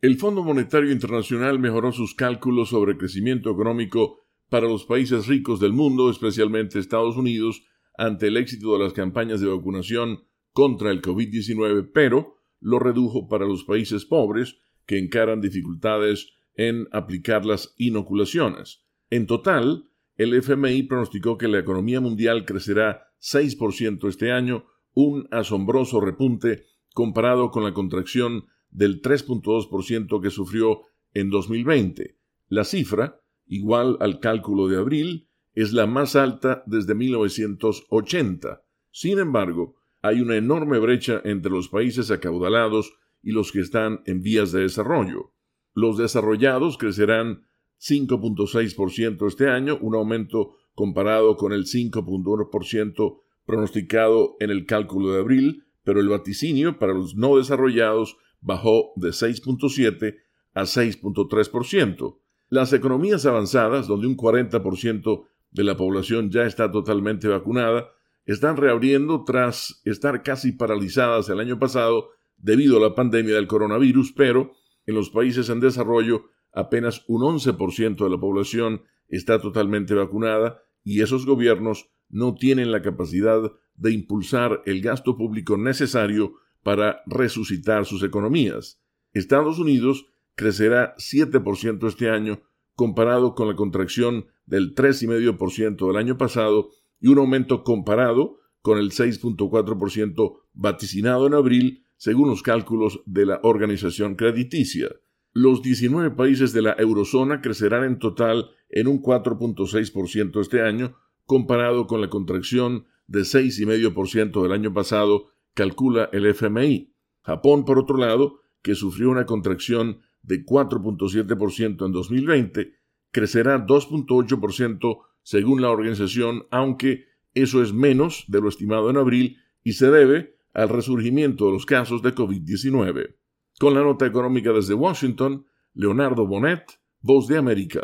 El Fondo Monetario Internacional mejoró sus cálculos sobre crecimiento económico para los países ricos del mundo, especialmente Estados Unidos, ante el éxito de las campañas de vacunación contra el COVID-19, pero lo redujo para los países pobres que encaran dificultades en aplicar las inoculaciones. En total, el FMI pronosticó que la economía mundial crecerá 6% este año, un asombroso repunte comparado con la contracción del 3.2% que sufrió en 2020. La cifra, igual al cálculo de abril, es la más alta desde 1980. Sin embargo, hay una enorme brecha entre los países acaudalados y los que están en vías de desarrollo. Los desarrollados crecerán 5.6% este año, un aumento comparado con el 5.1% pronosticado en el cálculo de abril, pero el vaticinio para los no desarrollados bajó de 6.7 a 6.3%. Las economías avanzadas, donde un 40% de la población ya está totalmente vacunada, están reabriendo tras estar casi paralizadas el año pasado debido a la pandemia del coronavirus, pero en los países en desarrollo apenas un 11% de la población está totalmente vacunada y esos gobiernos no tienen la capacidad de impulsar el gasto público necesario para resucitar sus economías. Estados Unidos crecerá 7% este año comparado con la contracción del 3,5% del año pasado y un aumento comparado con el 6.4% vaticinado en abril según los cálculos de la organización crediticia. Los 19 países de la eurozona crecerán en total en un 4.6% este año comparado con la contracción de 6,5% del año pasado calcula el FMI. Japón, por otro lado, que sufrió una contracción de 4.7% en 2020, crecerá 2.8% según la organización, aunque eso es menos de lo estimado en abril y se debe al resurgimiento de los casos de COVID-19. Con la nota económica desde Washington, Leonardo Bonet, Voz de América.